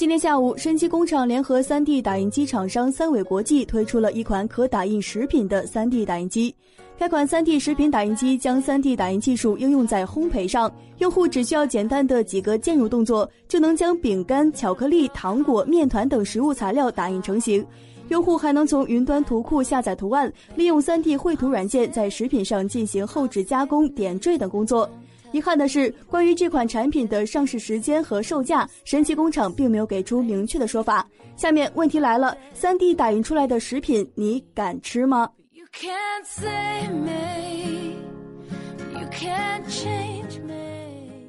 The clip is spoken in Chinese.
今天下午，神奇工厂联合 3D 打印机厂商三伟国际推出了一款可打印食品的 3D 打印机。该款 3D 食品打印机将 3D 打印技术应用在烘焙上，用户只需要简单的几个键入动作，就能将饼干、巧克力、糖果、面团等食物材料打印成型。用户还能从云端图库下载图案，利用 3D 绘图软件在食品上进行后置加工、点缀等工作。遗憾的是，关于这款产品的上市时间和售价，神奇工厂并没有给出明确的说法。下面问题来了：3D 打印出来的食品，你敢吃吗？